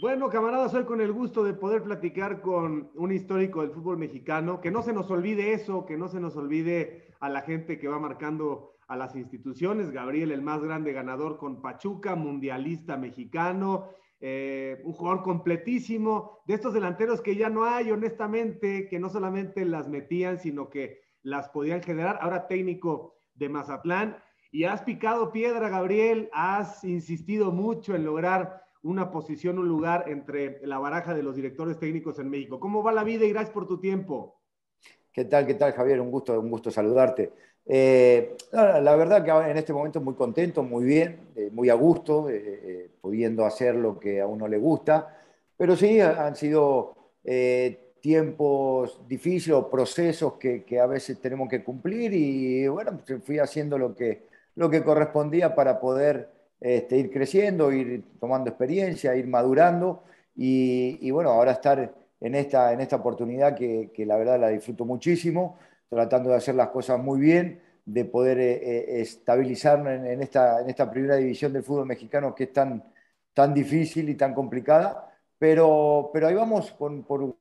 Bueno, camaradas, hoy con el gusto de poder platicar con un histórico del fútbol mexicano, que no se nos olvide eso, que no se nos olvide a la gente que va marcando a las instituciones. Gabriel, el más grande ganador con Pachuca, mundialista mexicano, eh, un jugador completísimo, de estos delanteros que ya no hay, honestamente, que no solamente las metían, sino que las podían generar. Ahora técnico de Mazatlán. Y has picado piedra, Gabriel, has insistido mucho en lograr una posición, un lugar entre la baraja de los directores técnicos en México. ¿Cómo va la vida y gracias por tu tiempo? ¿Qué tal, qué tal, Javier? Un gusto, un gusto saludarte. Eh, la verdad que en este momento muy contento, muy bien, eh, muy a gusto, eh, pudiendo hacer lo que a uno le gusta, pero sí han sido tiempos difíciles procesos que, que, a veces tenemos que cumplir y bueno, pues, fui haciendo lo que, lo que correspondía para poder este, ir creciendo, ir tomando experiencia, ir madurando y, bueno, ahora estar en esta, en esta oportunidad que, la verdad la disfruto muchísimo, tratando de hacer las cosas muy bien, de poder eh, eh, estabilizar en, esta, en esta primera división del fútbol mexicano que es tan, tan difícil y tan complicada, pero, pero ahí vamos por, por,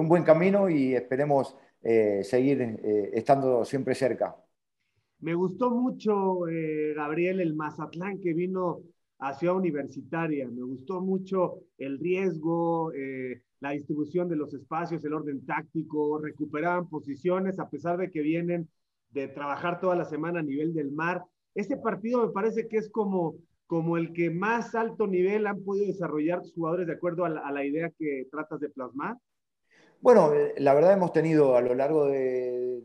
un buen camino y esperemos eh, seguir estando siempre cerca. Me gustó mucho, eh, Gabriel, el Mazatlán que vino a Ciudad Universitaria. Me gustó mucho el riesgo, eh, la distribución de los espacios, el orden táctico, recuperaban posiciones a pesar de que vienen de trabajar toda la semana a nivel del mar. Ese partido me parece que es como, como el que más alto nivel han podido desarrollar tus jugadores de acuerdo a la, idea que tratas de plasmar. Bueno, eh, la verdad hemos tenido a lo largo de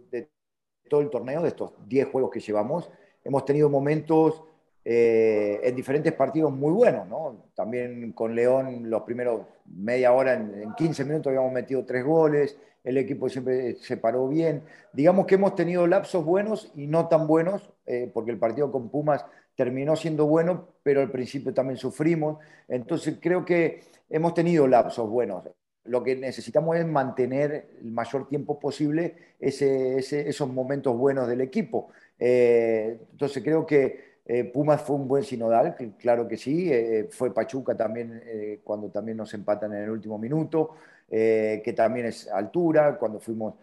todo el torneo, de estos 10 juegos que llevamos, hemos tenido momentos eh, en diferentes partidos muy buenos, ¿no? También con León los primeros media hora, en, 15 minutos habíamos metido tres goles, el equipo siempre se paró bien. Digamos que hemos tenido lapsos buenos y no tan buenos, eh, porque el partido con Pumas terminó siendo bueno, pero al principio también sufrimos. Entonces creo que hemos tenido lapsos buenos lo que necesitamos es mantener el mayor tiempo posible esos momentos buenos del equipo. Eh, entonces creo que eh, Pumas fue un buen sinodal, claro que sí, eh, fue Pachuca también cuando también nos empatan en el último minuto, que también es altura, cuando fuimos,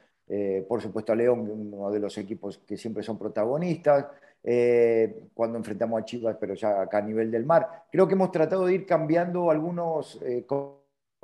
por supuesto, a León, uno de los equipos que siempre son protagonistas, cuando enfrentamos a Chivas, pero ya acá a nivel del mar. Creo que hemos tratado de ir cambiando algunos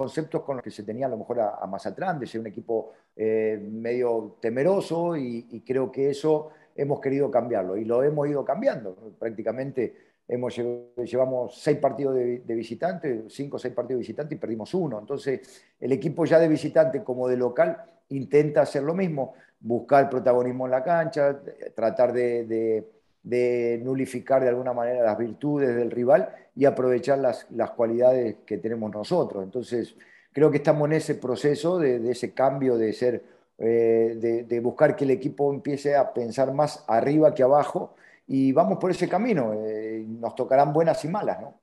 conceptos con los que se tenía a lo mejor a, Mazatlán, de ser un equipo eh, medio temeroso y, creo que eso hemos querido cambiarlo y lo hemos ido cambiando. Prácticamente hemos, llevamos seis partidos de, visitante, cinco o seis partidos de visitante y perdimos uno. Entonces el equipo ya de visitante como de local intenta hacer lo mismo, buscar protagonismo en la cancha, tratar de de nulificar de alguna manera las virtudes del rival y aprovechar las, cualidades que tenemos nosotros. Entonces, creo que estamos en ese proceso de, ese cambio de ser, eh, de, buscar que el equipo empiece a pensar más arriba que abajo y vamos por ese camino. Eh, nos tocarán buenas y malas, ¿no?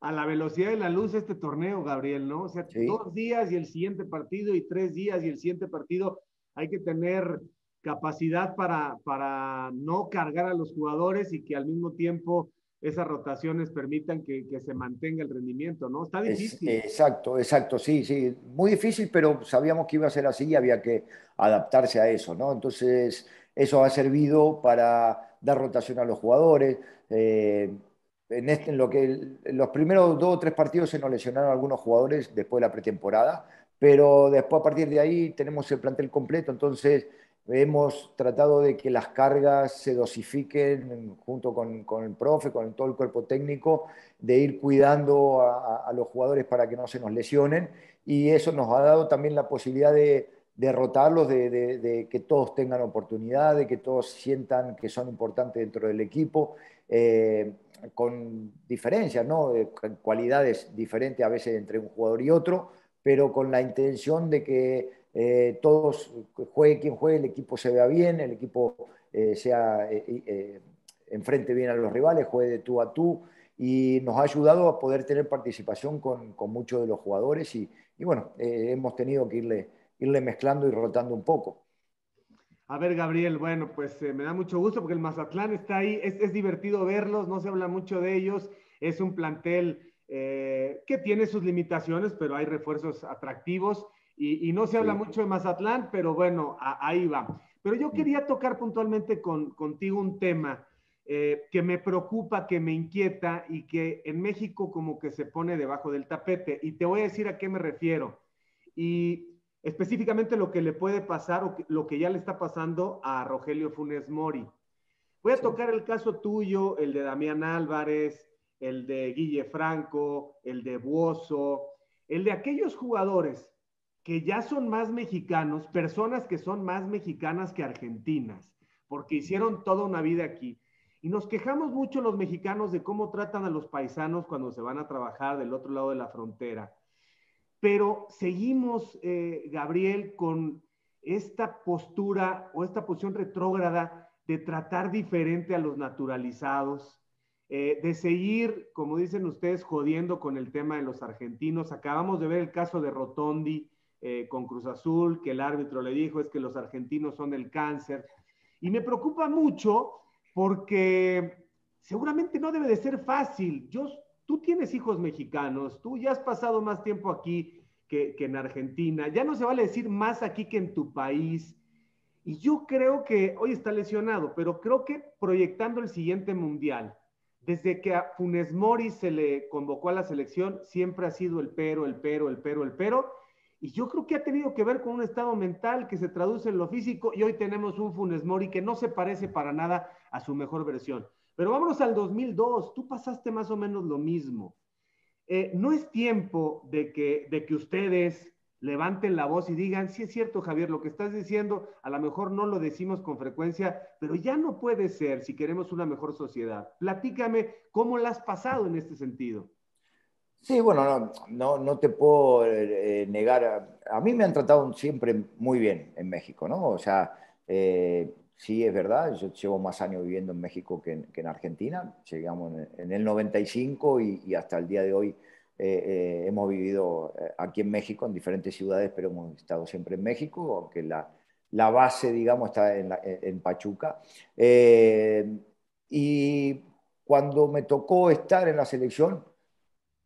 A la velocidad de la luz este torneo, Gabriel, ¿no? O sea, dos días y el siguiente partido y tres días y el siguiente partido. Hay que tener capacidad para, para no cargar a los jugadores y que al mismo tiempo esas rotaciones permitan que, se mantenga el rendimiento, ¿no? Está difícil. exacto, exacto, sí, sí. Muy difícil, pero sabíamos que iba a ser así y había que adaptarse a eso, ¿no? Entonces, eso ha servido para dar rotación a los jugadores. Eh, en, este, en, lo que los primeros dos o tres partidos se nos lesionaron algunos jugadores después de la pretemporada, pero después a partir de ahí tenemos el plantel completo, entonces Hemos tratado de que las cargas se dosifiquen junto con, con el profe, con todo el cuerpo técnico, de ir cuidando a, los jugadores para que no se nos lesionen. Y eso nos ha dado también la posibilidad de derrotarlos, de, de, que todos tengan oportunidad, de que todos sientan que son importantes dentro del equipo, eh, con diferencias, ¿no? cualidades diferentes a veces entre un jugador y otro, pero con la intención de que eh, todos, juegue quien juegue, el equipo se vea bien, el equipo eh, sea, eh, enfrente bien a los rivales, juegue de tú a tú. Y nos ha ayudado a poder tener participación con, con muchos de los jugadores y, y bueno, hemos tenido que irle, irle mezclando y rotando un poco. A ver, Gabriel, bueno, pues me da mucho gusto porque el Mazatlán está ahí, es, es, divertido verlos, no se habla mucho de ellos, es un plantel eh, que tiene sus limitaciones, pero hay refuerzos atractivos y, no se habla mucho de Mazatlán, pero bueno, ahí va. Pero yo quería tocar puntualmente con, contigo un tema eh, que me preocupa, que me inquieta y que en México como que se pone debajo del tapete. Y te voy a decir a qué me refiero. Y específicamente lo que le puede pasar o lo que ya le está pasando a Rogelio Funes Mori. Voy a tocar el caso tuyo, el de Damián Álvarez, el de Guille Franco, el de Buoso, el de aquellos jugadores que ya son más mexicanos, personas que son más mexicanas que argentinas, porque hicieron toda una vida aquí. Y nos quejamos mucho los mexicanos de cómo tratan a los paisanos cuando se van a trabajar del otro lado de la frontera. Pero seguimos, eh, Gabriel, con esta postura o esta posición retrógrada de tratar diferente a los naturalizados, eh, de seguir, como dicen ustedes, jodiendo con el tema de los argentinos. Acabamos de ver el caso de Rotondi eh, con Cruz Azul, que el árbitro le dijo es que los argentinos son el cáncer. Y me preocupa mucho porque seguramente no debe de ser fácil. Tú tienes hijos mexicanos, tú ya has pasado más tiempo aquí que, que en Argentina, ya no se vale decir más aquí que en tu país. Y yo creo que hoy está lesionado, pero creo que proyectando el siguiente mundial, desde que a Funes Mori se le convocó a la selección, siempre ha sido el pero, el pero, el pero, el pero. Y yo creo que ha tenido que ver con un estado mental que se traduce en lo físico y hoy tenemos un Funes Mori que no se parece para nada a su mejor versión. Pero vámonos al 2002, tú pasaste más o menos lo mismo. Eh, no es tiempo de que, de que ustedes levanten la voz y digan, sí es cierto, Javier, lo que estás diciendo, a lo mejor no lo decimos con frecuencia, pero ya no puede ser si queremos una mejor sociedad. Platícame cómo la has pasado en este sentido. Sí, bueno, no, no, te puedo eh, negar, a, mí me han tratado siempre muy bien en México, ¿no? O sea, eh, sí es verdad, yo llevo más años viviendo en México que en, Argentina, llegamos en, el 95 y hasta el día de hoy eh, eh, hemos vivido eh, aquí en México, en diferentes ciudades, pero hemos estado siempre en México, aunque la, base, digamos, está en Pachuca. y cuando me tocó estar en la selección,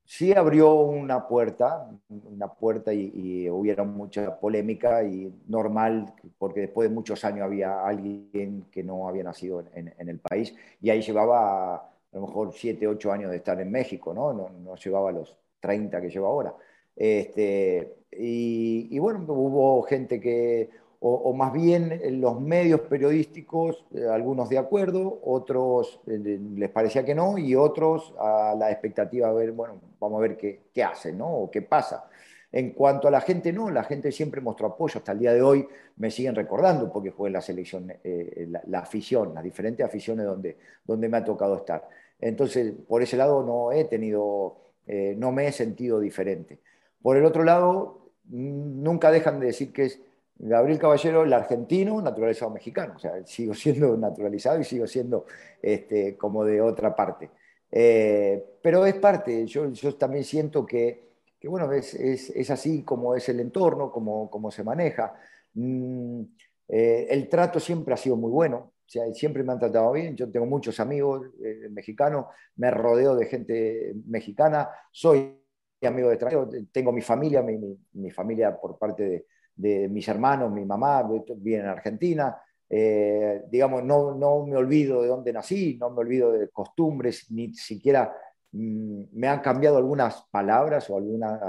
sí abrió una puerta, una puerta y, y, mucha polémica y normal, porque después de muchos años había alguien que no había nacido en, el país y ahí llevaba a lo mejor 7, 8 años de estar en México, ¿no? No, no llevaba los 30 que lleva ahora. Este, y, bueno, hubo gente que, o, más bien los medios periodísticos, eh, algunos de acuerdo, otros eh, les parecía que no, y otros a la expectativa de ver, bueno, vamos a ver qué, qué hacen, ¿no? O qué pasa. En cuanto a la gente, no, la gente siempre mostró apoyo. Hasta el día de hoy me siguen recordando porque fue la selección, eh, la, afición, las diferentes aficiones donde, donde me ha tocado estar. Entonces, por ese lado no he tenido, eh, no me he sentido diferente. Por el otro lado, nunca dejan de decir que es Gabriel Caballero el argentino naturalizado mexicano. O sea, sigo siendo naturalizado y sigo siendo este, como de otra parte. Eh, pero es parte, yo, yo también siento que, que bueno, es, es, así como es el entorno, como, como se maneja. Mm, eh, el trato siempre ha sido muy bueno, siempre me han tratado bien, yo tengo muchos amigos eh, mexicanos, me rodeo de gente mexicana, soy amigo de extranjeros, tengo mi familia, mi, familia por parte de, mis hermanos, mi mamá vive en Argentina, eh, digamos, no, no me olvido de dónde nací, no me olvido de costumbres, ni siquiera mm, me han cambiado algunas palabras o algunos,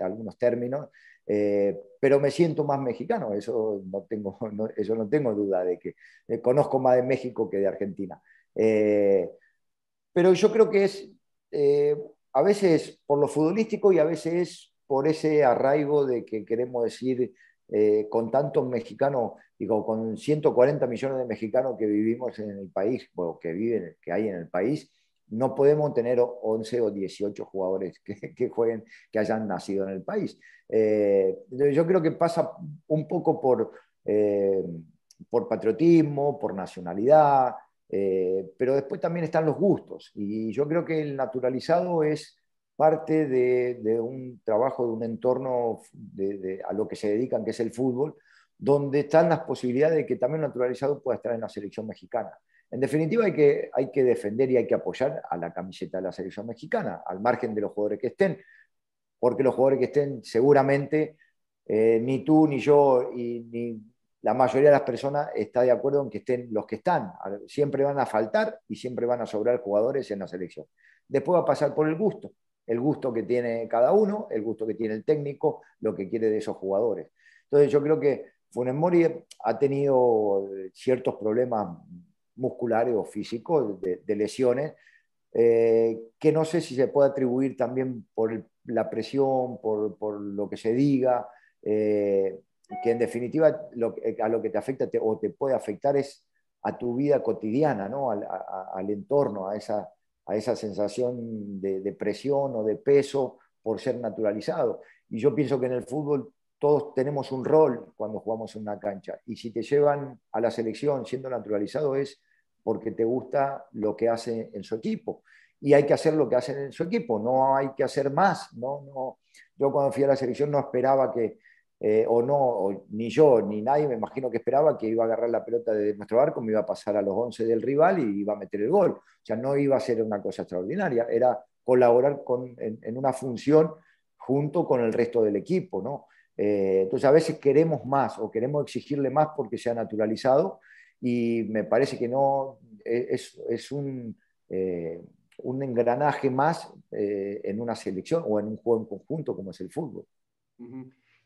algunos términos, eh, pero me siento más mexicano, eso no tengo, eso no tengo duda de que eh, conozco más de México que de Argentina. Pero yo creo que es a veces por lo futbolístico y a veces por ese arraigo de que queremos decir con tantos mexicanos, digo, con 140 millones de mexicanos que vivimos en el país, o que viven, que hay en el país, no podemos tener 11 o 18 jugadores que, jueguen, que hayan nacido en el país. Eh, yo creo que pasa un poco por, eh, por patriotismo, por nacionalidad, eh, pero después también están los gustos. Y yo creo que el naturalizado es parte de, un trabajo, de un entorno a lo que se dedican, que es el fútbol, donde están las posibilidades de que también naturalizado pueda estar en la selección mexicana. En definitiva, hay que, hay que defender y hay que apoyar a la camiseta de la selección mexicana, al margen de los jugadores que estén. porque los jugadores que estén seguramente, eh, ni tú, ni yo, ni la mayoría de las personas está de acuerdo en que estén los que están. Siempre van a faltar y siempre van a sobrar jugadores en la selección. Después va a pasar por el gusto, el gusto que tiene cada uno, el gusto que tiene el técnico, lo que quiere de esos jugadores. Entonces yo creo que Funes Mori ha tenido ciertos problemas musculares o físicos de, lesiones, eh, que no sé si se puede atribuir también por la presión, por, lo que se diga. Eh, que en definitiva a lo que te afecta o te puede afectar es a tu vida cotidiana, ¿no? al, entorno, a esa, a esa sensación de, presión o de peso por ser naturalizado. Y yo pienso que en el fútbol todos tenemos un rol cuando jugamos en una cancha. Y si te llevan a la selección siendo naturalizado es porque te gusta lo que hace en su equipo. Y hay que hacer lo que hacen en su equipo, no hay que hacer más. ¿no? No, yo cuando fui a la selección no esperaba que, eh, o no, ni yo, ni nadie me imagino que esperaba que iba a agarrar la pelota de nuestro arco, me iba a pasar a los 11 del rival y iba a meter el gol. O sea, no iba a ser una cosa extraordinaria, era colaborar con, en, una función junto con el resto del equipo, ¿no? Eh, entonces a veces queremos más o queremos exigirle más porque se ha naturalizado y me parece que no e, es, es un, eh, un, engranaje más en una selección o en un juego en conjunto como es el fútbol.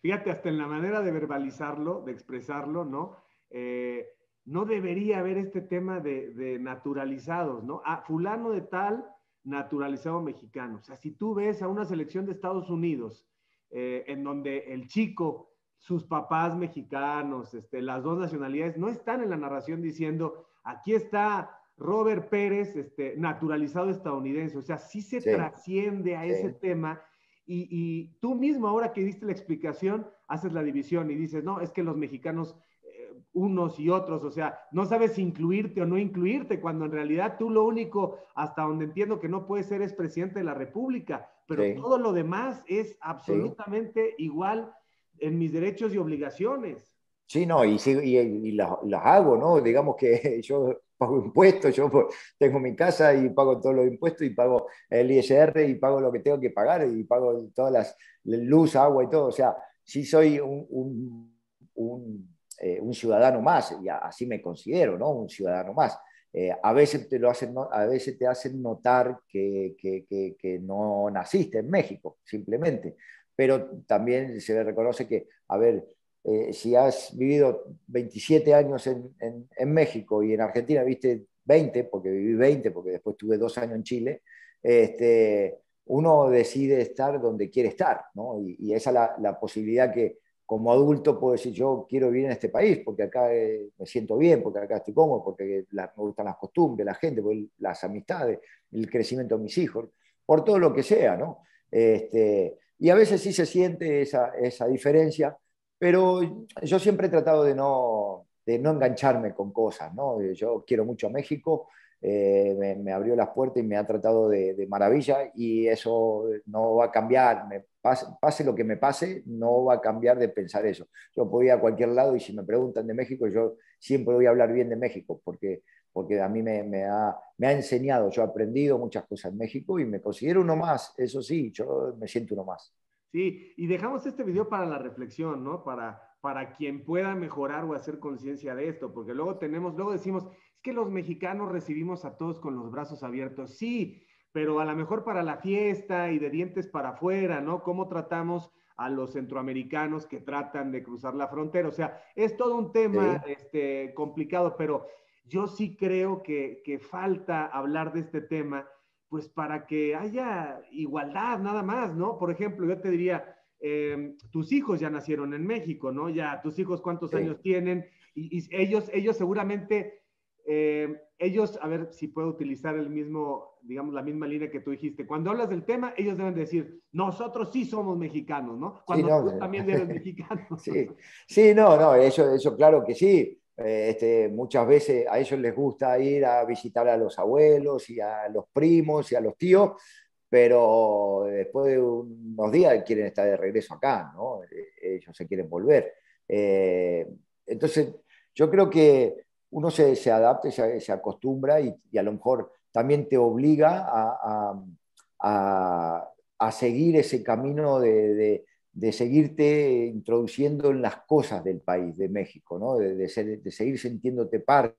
Fíjate, hasta en la manera de verbalizarlo, de expresarlo, ¿no? Eh, no debería haber este tema de, naturalizados, ¿no? Ah, fulano de tal, naturalizado mexicano. O sea, si tú ves a una selección de Estados Unidos, eh, en donde el chico, sus papás mexicanos, este, las dos nacionalidades, no están en la narración diciendo, aquí está Robert Pérez, este, naturalizado estadounidense. O sea, sí se trasciende a ese tema y, tú mismo, ahora que diste la explicación, haces la división y dices, no, es que los mexicanos, eh, unos y otros, o sea, no sabes incluirte o no incluirte, cuando en realidad tú lo único, hasta donde entiendo que no puedes ser, es presidente de la República, pero todo lo demás es absolutamente igual en mis derechos y obligaciones. Sí, no, y, y, las, hago, ¿no? Digamos que yo pago impuestos, yo tengo mi casa y pago todos los impuestos y pago el ISR y pago lo que tengo que pagar y pago todas las luz, agua y todo. O sea, sí soy un, un, eh, ciudadano más y así me considero, ¿no? Un ciudadano más. Eh, a, veces te lo hacen, a veces te hacen notar que, que, que, no naciste en México, simplemente. Pero también se reconoce que, a ver, eh, si has vivido 27 años en, México y en Argentina viste 20, porque viví 20, porque después tuve dos años en Chile, este, uno decide estar donde quiere estar, ¿no? y, esa es la, la, posibilidad que como adulto puedo decir, yo quiero vivir en este país, porque acá eh, me siento bien, porque acá estoy cómodo, porque me gustan las costumbres, la gente, las amistades, el crecimiento de mis hijos, por todo lo que sea, ¿no? Este, y a veces sí se siente esa, esa diferencia, pero yo siempre he tratado de no, de no engancharme con cosas, ¿no? Yo quiero mucho a México, eh, me, abrió las puertas y me ha tratado de, maravilla y eso no va a cambiar, pase, lo que me pase, no va a cambiar de pensar eso. Yo puedo ir a cualquier lado y si me preguntan de México, yo siempre voy a hablar bien de México porque, porque a mí me, me, ha, me ha enseñado, yo he aprendido muchas cosas en México y me considero uno más, eso sí, yo me siento uno más. Sí, y dejamos este video para la reflexión, ¿no? Para, para quien pueda mejorar o hacer conciencia de esto, porque luego tenemos, luego decimos, es que los mexicanos recibimos a todos con los brazos abiertos. Sí, pero a lo mejor para la fiesta y de dientes para afuera, ¿no? ¿Cómo tratamos a los centroamericanos que tratan de cruzar la frontera? O sea, es todo un tema este, complicado, pero yo sí creo que, que falta hablar de este tema pues para que haya igualdad nada más, ¿no? Por ejemplo, yo te diría, em, tus hijos ya nacieron en México, ¿no? Ya, tus hijos cuántos años tienen y, ellos, ellos seguramente, em, ellos, a ver si puedo utilizar el mismo, digamos, la misma línea que tú dijiste. Cuando hablas del tema, ellos deben decir, nosotros sí somos mexicanos, ¿no? Cuando tú también eres mexicano. Sí, sí, no, no, eso, eso claro que sí. Eh, este, muchas veces a ellos les gusta ir a visitar a los abuelos y a los primos y a los tíos, pero después de unos días quieren estar de regreso acá, ¿no? Eh, ellos se quieren volver. Eh, entonces, yo creo que uno se, se adapta, se, se acostumbra y, a lo mejor también te obliga a, a, a seguir ese camino de, seguirte introduciendo en las cosas del país, de México, ¿no? de, seguir sintiéndote parte,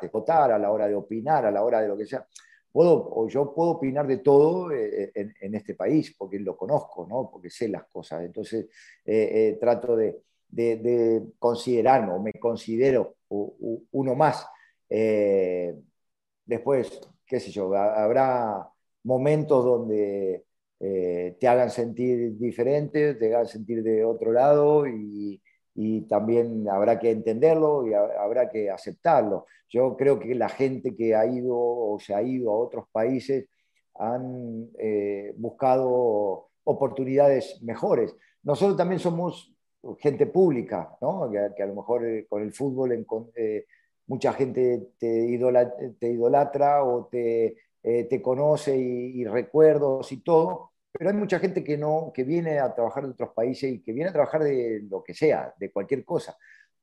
de votar a la hora de opinar, a la hora de lo que sea. Puedo, o yo puedo opinar de todo eh, en, este país, porque lo conozco, ¿no? porque sé las cosas. Entonces, eh, eh, trato de, considerarme, o me considero uno más. después, qué sé yo, habrá momentos donde eh, te hagan sentir diferente, te hagan sentir de otro lado y, también habrá que entenderlo y habrá que aceptarlo. Yo creo que la gente que ha ido o se ha ido a otros países han eh, buscado oportunidades mejores. Nosotros también somos gente pública, ¿no? que, a lo mejor eh, con el fútbol mucha gente te, idolatra o te te conoce y, recuerdos y todo, pero hay mucha gente que, no, que viene a trabajar de otros países y que viene a trabajar de lo que sea, de cualquier cosa.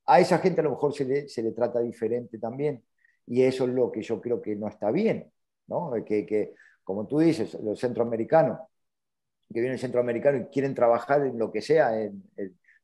A esa gente a lo mejor se le, se le trata diferente también y eso es lo que yo creo que no está bien, ¿no? Que, que como tú dices, los centroamericanos, que vienen centroamericanos y quieren trabajar en lo que sea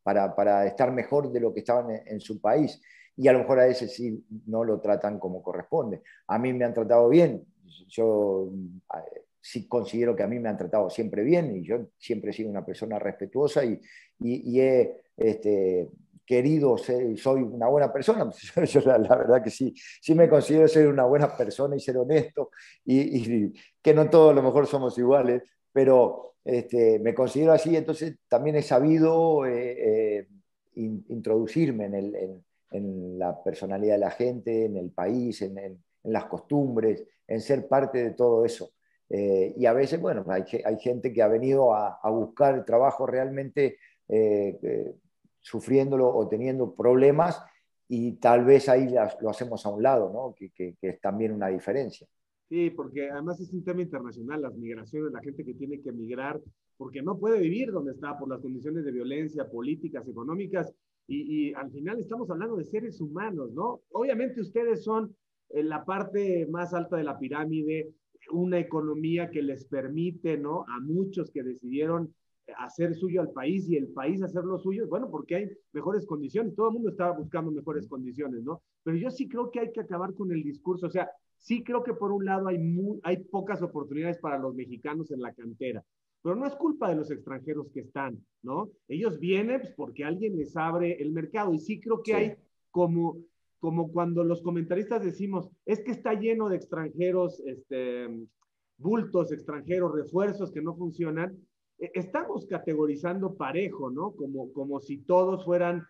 para, para, estar mejor de lo que estaban en, en, su país. Y a lo mejor a ese sí no lo tratan como corresponde. A mí me han tratado bien, yo eh, sí considero que a mí me han tratado siempre bien y yo siempre he sido una persona respetuosa y, y, he este, querido ser, soy una buena persona. Yo, la, verdad que sí, sí me considero ser una buena persona y ser honesto y, que no todos a lo mejor somos iguales, pero este, me considero así, entonces también he sabido eh, eh, introducirme en, el, en, la personalidad de la gente, en el país, en, en las costumbres, en ser parte de todo eso. Eh, y a veces, bueno, hay, hay, gente que ha venido a, buscar el trabajo realmente eh, eh, sufriéndolo o teniendo problemas y tal vez ahí lo hacemos a un lado, ¿no? Que, que, es también una diferencia. Sí, porque además es un tema internacional, las migraciones, la gente que tiene que emigrar porque no puede vivir donde está por las condiciones de violencia, políticas, económicas, y, y al final estamos hablando de seres humanos, ¿no? Obviamente ustedes son en la parte más alta de la pirámide, una economía que les permite, ¿no? A muchos que decidieron hacer suyo al país y el país hacer lo suyo, bueno, porque hay mejores condiciones, todo el mundo estaba buscando mejores condiciones, ¿no? Pero yo sí creo que hay que acabar con el discurso, o sea, sí creo que por un lado hay, hay pocas oportunidades para los mexicanos en la cantera, pero no es culpa de los extranjeros que están, ¿no? Ellos vienen pues, porque alguien les abre el mercado y sí creo que hay como como cuando los comentaristas decimos, es que está lleno de extranjeros, este, bultos extranjeros, refuerzos que no funcionan, e, estamos categorizando parejo, ¿no? Como, como si todos fueran,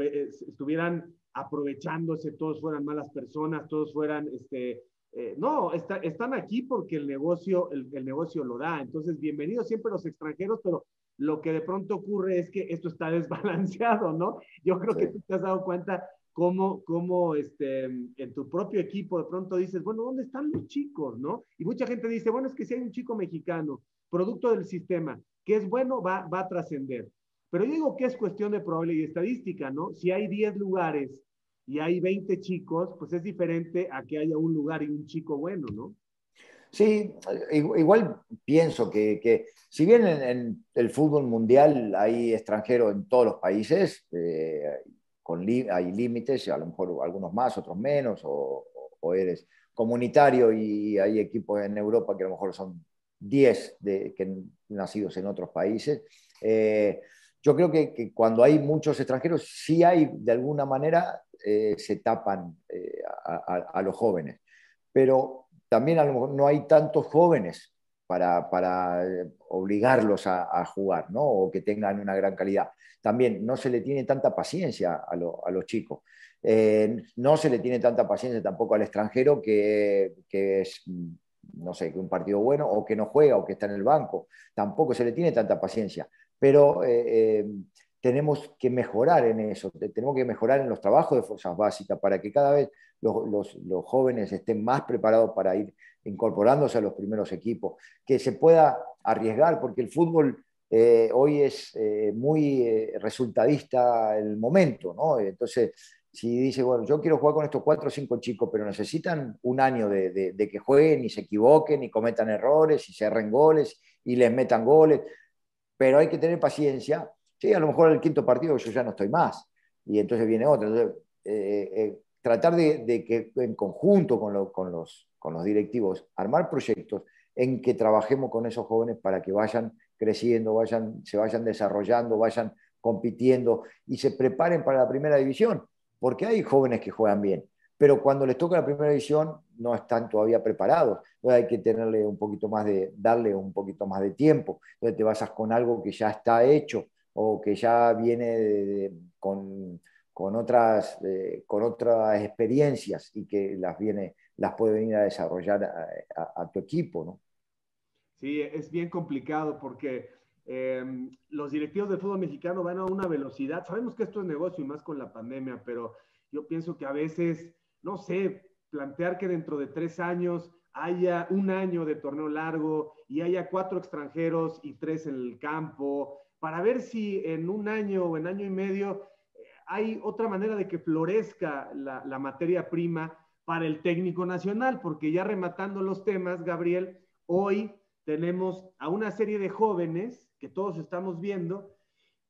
eh, estuvieran aprovechándose, todos fueran malas personas, todos fueran, este, eh, no, están aquí porque el negocio, el, el, negocio lo da. Entonces, bienvenidos siempre los extranjeros, pero lo que de pronto ocurre es que esto está desbalanceado, ¿no? Yo creo que tú te has dado cuenta cómo, cómo este, en tu propio equipo de pronto dices, bueno, ¿dónde están los chicos? ¿no? Y mucha gente dice, bueno, es que si hay un chico mexicano, producto del sistema, que es bueno, va, va a trascender. Pero yo digo que es cuestión de probabilidad y estadística, ¿no? Si hay 10 lugares y hay 20 chicos, pues es diferente a que haya un lugar y un chico bueno, ¿no? Sí, igual pienso que, que si bien en, el fútbol mundial hay extranjeros en todos los países, eh, hay límites, a lo mejor algunos más, otros menos, o, eres comunitario y hay equipos en Europa que a lo mejor son 10 de, que nacidos en otros países. Eh, yo creo que, cuando hay muchos extranjeros, sí hay, de alguna manera, eh, se tapan eh, a, los jóvenes. Pero también a lo mejor no hay tantos jóvenes para, para obligarlos a, a, jugar, ¿no? O que tengan una gran calidad también no se le tiene tanta paciencia a, los chicos. Eh, no se le tiene tanta paciencia tampoco al extranjero que, es, no sé, que un partido bueno o que no juega o que está en el banco. Tampoco se le tiene tanta paciencia. Pero eh, eh, tenemos que mejorar en eso, tenemos que mejorar en los trabajos de fuerzas básicas para que cada vez los, los jóvenes estén más preparados para ir incorporándose a los primeros equipos, que se pueda arriesgar, porque el fútbol eh, hoy es eh, muy eh, resultadista el momento, ¿no? Entonces, si dice, bueno, yo quiero jugar con estos cuatro o cinco chicos, pero necesitan un año de, que jueguen y se equivoquen y cometan errores y se goles y les metan goles, pero hay que tener paciencia. Sí, a lo mejor el quinto partido yo ya no estoy más. Y entonces viene otro. Entonces, eh, eh, tratar de, que en conjunto con, con, los, con los directivos, armar proyectos en que trabajemos con esos jóvenes para que vayan creciendo, vayan, se vayan desarrollando, vayan compitiendo y se preparen para la primera división, porque hay jóvenes que juegan bien, pero cuando les toca la primera división no están todavía preparados, entonces hay que tenerle un poquito más de, darle un poquito más de tiempo, entonces te basas con algo que ya está hecho o que ya viene con, con, otras, eh, con otras experiencias y que las, viene, las puede venir a desarrollar a, tu equipo, ¿no? Sí, es bien complicado porque em, los directivos del fútbol mexicano van a una velocidad. Sabemos que esto es negocio y más con la pandemia, pero yo pienso que a veces, no sé, plantear que dentro de tres años haya un año de torneo largo y haya cuatro extranjeros y tres en el campo, para ver si en un año o en año y medio eh, hay otra manera de que florezca la, la materia prima para el técnico nacional, porque ya rematando los temas, Gabriel, hoy tenemos a una serie de jóvenes que todos estamos viendo,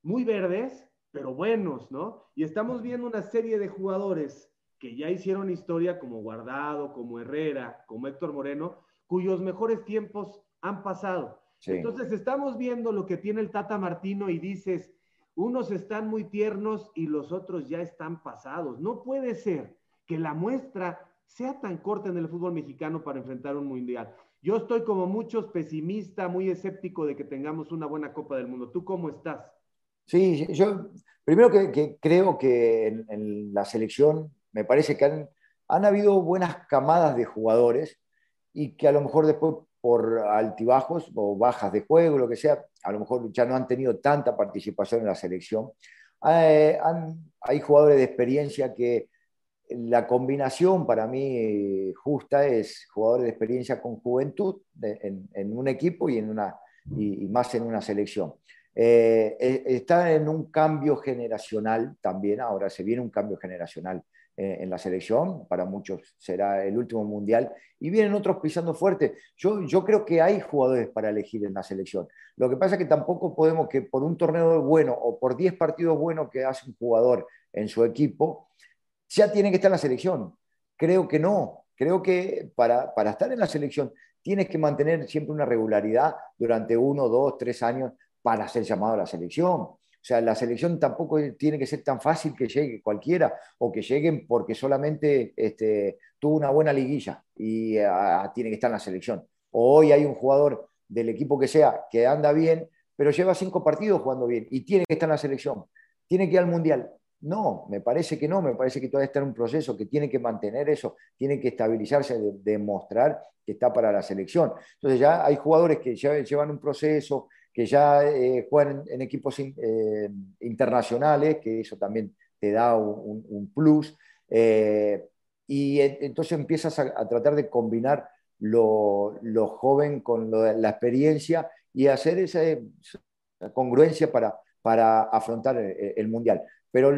muy verdes, pero buenos, ¿no? Y estamos viendo una serie de jugadores que ya hicieron historia como Guardado, como Herrera, como Héctor Moreno, cuyos mejores tiempos han pasado. Entonces estamos viendo lo que tiene el Tata Martino y dices, unos están muy tiernos y los otros ya están pasados. No puede ser que la muestra sea tan corta en el fútbol mexicano para enfrentar un mundial. Yo estoy como muchos pesimista, muy escéptico de que tengamos una buena Copa del Mundo. ¿Tú cómo estás? Sí, yo primero que, creo que en, la selección me parece que han, han habido buenas camadas de jugadores y que a lo mejor después por altibajos o bajas de juego, lo que sea, a lo mejor ya no han tenido tanta participación en la selección. Eh, hay jugadores de experiencia que la combinación para mí justa es jugadores de experiencia con juventud en, un equipo y, en una, y, más en una selección. Eh, eh, está en un cambio generacional también, ahora se viene un cambio generacional eh, en la selección, para muchos será el último mundial, y vienen otros pisando fuerte. Yo, yo creo que hay jugadores para elegir en la selección. Lo que pasa es que tampoco podemos que por un torneo bueno o por 10 partidos buenos que hace un jugador en su equipo, ya tiene que estar en la selección. Creo que no. Creo que para, para estar en la selección tienes que mantener siempre una regularidad durante uno, dos, tres años para ser llamado a la selección. O sea, la selección tampoco tiene que ser tan fácil que llegue cualquiera o que lleguen porque solamente este, tuvo una buena liguilla y ah, tiene que estar en la selección. O hoy hay un jugador del equipo que sea que anda bien, pero lleva cinco partidos jugando bien y tiene que estar en la selección. Tiene que ir al mundial. No, me parece que no, me parece que todavía está en un proceso que tiene que mantener eso, tiene que estabilizarse, demostrar que está para la selección. Entonces ya hay jugadores que llevan un proceso, que ya eh, juegan en, equipos eh, internacionales, que eso también te da un, plus. Eh, y entonces empiezas a, tratar de combinar lo, joven con la experiencia y hacer esa, congruencia para, para afrontar el Mundial. Pero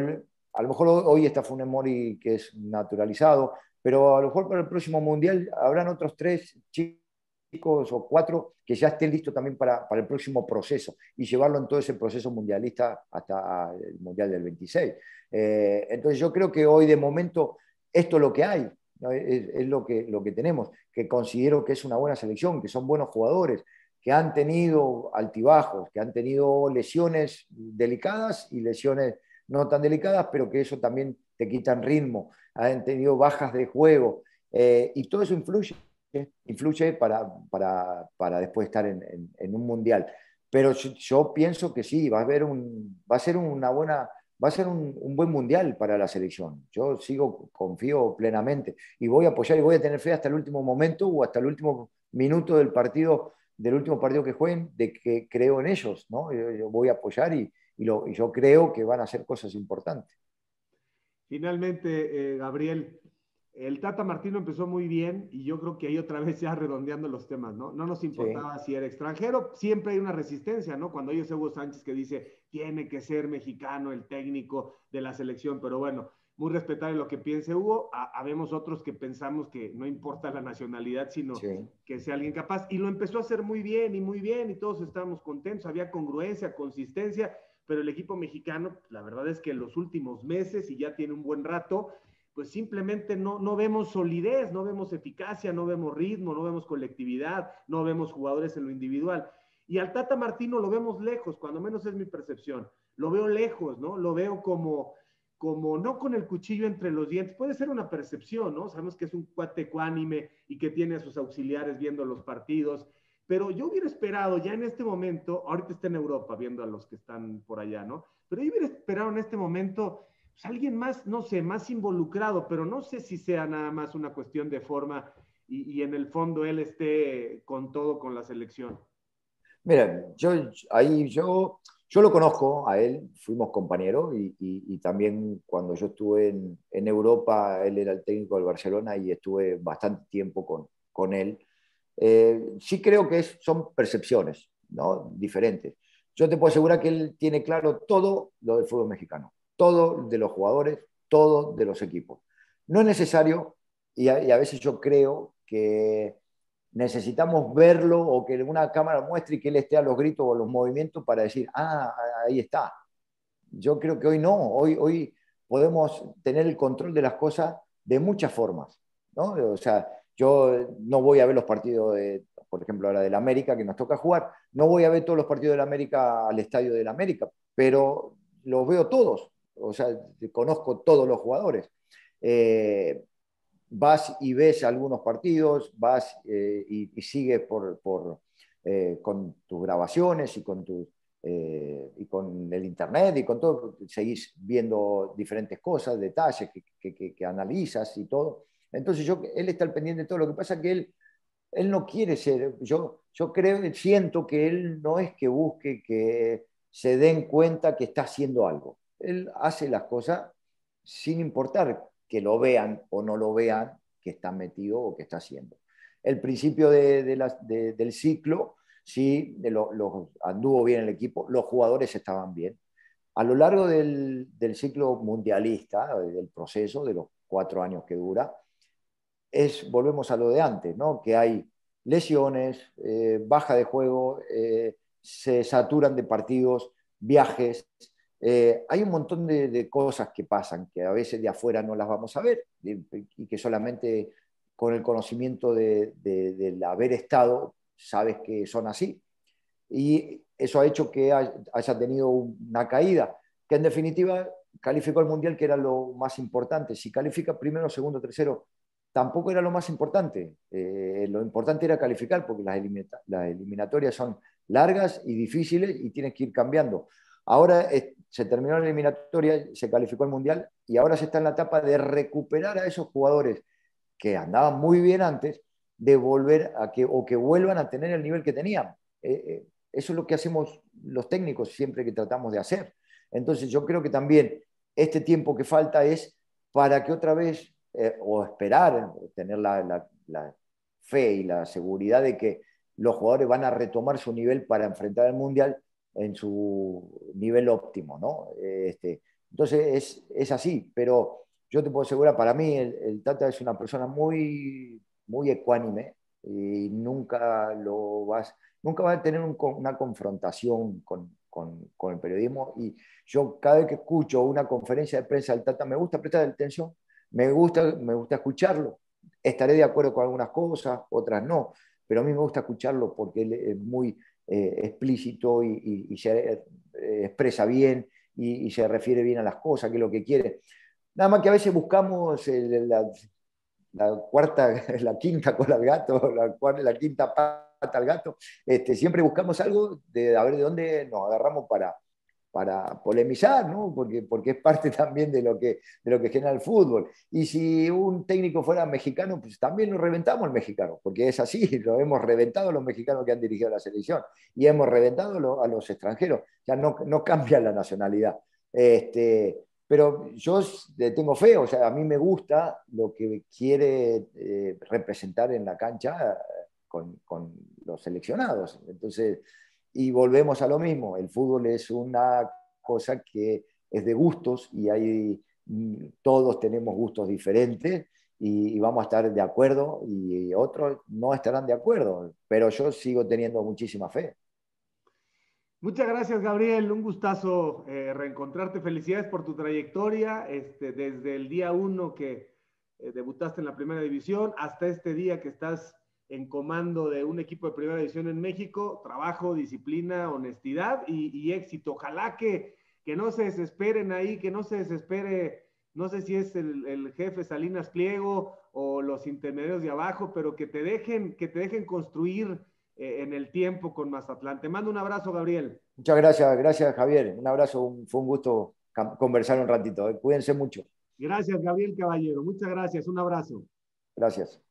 a lo mejor hoy está Funemori que es naturalizado, pero a lo mejor para el próximo mundial habrán otros tres chicos o cuatro que ya estén listos también para, para, el próximo proceso y llevarlo en todo ese proceso mundialista hasta el mundial del 26. Eh, entonces yo creo que hoy de momento esto es lo que hay, es, lo, que, lo que tenemos, que considero que es una buena selección, que son buenos jugadores, que han tenido altibajos, que han tenido lesiones delicadas y lesiones no tan delicadas, pero que eso también te quitan ritmo, han tenido bajas de juego, eh, y todo eso influye, influye para, para, después estar en, un mundial. Pero yo, pienso que sí, va a, haber un, va a ser una buena, va a ser un, buen mundial para la selección. Yo sigo, confío plenamente y voy a apoyar y voy a tener fe hasta el último momento o hasta el último minuto del partido, del último partido que jueguen, de que creo en ellos, ¿no? yo voy a apoyar y, y, yo creo que van a hacer cosas importantes. Finalmente, eh, Gabriel, el Tata Martino empezó muy bien y yo creo que ahí otra vez ya redondeando los temas, ¿no? No nos importaba si era extranjero, siempre hay una resistencia, ¿no? Cuando ellos Hugo Sánchez que dice, tiene que ser mexicano el técnico de la selección, pero bueno, muy respetable lo que piense Hugo. Habemos otros que pensamos que no importa la nacionalidad, sino que sea alguien capaz. Y lo empezó a hacer muy bien y muy bien y todos estábamos contentos. Había congruencia, consistencia, pero el equipo mexicano, la verdad es que en los últimos meses, y ya tiene un buen rato, pues simplemente no, no vemos solidez, no vemos eficacia, no vemos ritmo, no vemos colectividad, no vemos jugadores en lo individual. Y al Tata Martino lo vemos lejos, cuando menos es mi percepción. Lo veo lejos, ¿no? Lo veo como como no con el cuchillo entre los dientes, puede ser una percepción, ¿no? Sabemos que es un cuate ecuánime y que tiene a sus auxiliares viendo los partidos, pero yo hubiera esperado ya en este momento, ahorita está en Europa viendo a los que están por allá, ¿no? Pero yo hubiera esperado en este momento pues, alguien más, no sé, más involucrado, pero no sé si sea nada más una cuestión de forma y, y en el fondo él esté con todo con la selección. Mira, yo ahí yo yo lo conozco a él, fuimos compañeros y, también cuando yo estuve en, Europa, él era el técnico del Barcelona y estuve bastante tiempo con, con él. Eh, sí creo que son percepciones ¿no? diferentes. Yo te puedo asegurar que él tiene claro todo lo del fútbol mexicano, todo de los jugadores, todo de los equipos. No es necesario, y a veces yo creo que necesitamos verlo o que una cámara muestre y que él esté a los gritos o a los movimientos para decir, ah, ahí está. Yo creo que hoy no, hoy, hoy podemos tener el control de las cosas de muchas formas. ¿no? O sea, yo no voy a ver los partidos, de, por ejemplo, ahora del América, que nos toca jugar, no voy a ver todos los partidos del América al estadio del América, pero los veo todos, o sea, conozco todos los jugadores. Eh, vas y ves algunos partidos, vas eh, y, sigues por, eh, con tus grabaciones y con, tu, y con el internet y con todo, seguís viendo diferentes cosas, detalles que, analizas y todo. Entonces yo, él está al pendiente de todo. Lo que pasa es que él, él no quiere ser, yo, yo creo, siento que él no es que busque que se den cuenta que está haciendo algo. Él hace las cosas sin importar que lo vean o no lo vean, que está metido o que está haciendo. El principio del ciclo, sí, de lo, anduvo bien el equipo, los jugadores estaban bien. A lo largo del, ciclo mundialista, del proceso, de los cuatro años que dura, es, volvemos a lo de antes, ¿no? que hay lesiones, eh, baja de juego, eh, se saturan de partidos, viajes, eh, hay un montón de, cosas que pasan que a veces de afuera no las vamos a ver y que solamente con el conocimiento de, del haber estado sabes que son así. Y eso ha hecho que haya tenido una caída, que en definitiva calificó el Mundial, que era lo más importante. Si califica primero, segundo, tercero, tampoco era lo más importante. Eh, lo importante era calificar, porque las, eliminatorias son largas y difíciles y tienes que ir cambiando. Ahora se terminó la eliminatoria, se calificó el Mundial y ahora se está en la etapa de recuperar a esos jugadores que andaban muy bien antes, de volver a que, o que vuelvan a tener el nivel que tenían. Eh, eh, eso es lo que hacemos los técnicos siempre que tratamos de hacer. Entonces yo creo que también este tiempo que falta es para que otra vez, eh, o esperar, tener la, la fe y la seguridad de que los jugadores van a retomar su nivel para enfrentar el Mundial en su nivel óptimo, ¿no? Este, entonces es, es, así, pero yo te puedo asegurar, para mí el, Tata es una persona muy, muy ecuánime y nunca lo vas, nunca va a tener una confrontación con, con, con, el periodismo y yo cada vez que escucho una conferencia de prensa del Tata me gusta prestar atención, me gusta, me gusta escucharlo, estaré de acuerdo con algunas cosas, otras no, pero a mí me gusta escucharlo porque él es muy eh, explícito y, se eh, expresa bien y, se refiere bien a las cosas, que es lo que quiere. Nada más que a veces buscamos la, cuarta, la quinta cola al gato, la, la quinta pata al gato. Este, siempre buscamos algo de a ver de dónde nos agarramos para, para polemizar, ¿no? porque, porque es parte también de lo, que, de lo que genera el fútbol. Y si un técnico fuera mexicano, pues también lo reventamos el mexicano, porque es así, lo hemos reventado a los mexicanos que han dirigido la selección y hemos reventado a los extranjeros, ya no, no cambia la nacionalidad. Este, pero yo tengo fe, o sea, a mí me gusta lo que quiere eh, representar en la cancha eh, con, con los seleccionados. Entonces, y volvemos a lo mismo, el fútbol es una cosa que es de gustos y hay mm, todos tenemos gustos diferentes y, vamos a estar de acuerdo y otros no estarán de acuerdo, pero yo sigo teniendo muchísima fe. Muchas gracias, Gabriel. Un gustazo eh, reencontrarte. Felicidades por tu trayectoria este, desde el día uno que eh, debutaste en la primera división hasta este día que estás en comando de un equipo de primera división en México. Trabajo, disciplina, honestidad y, éxito. Ojalá que, que no se desesperen ahí, que no se desespere, no sé si es el, jefe Salinas Pliego o los intermediarios de abajo, pero que te dejen, que te dejen construir eh, en el tiempo con Mazatlán. Te mando un abrazo, Gabriel. Muchas gracias, gracias, Javier. Un abrazo, fue un gusto conversar un ratito. Eh. Cuídense mucho. Gracias, Gabriel Caballero. Muchas gracias. Un abrazo. Gracias.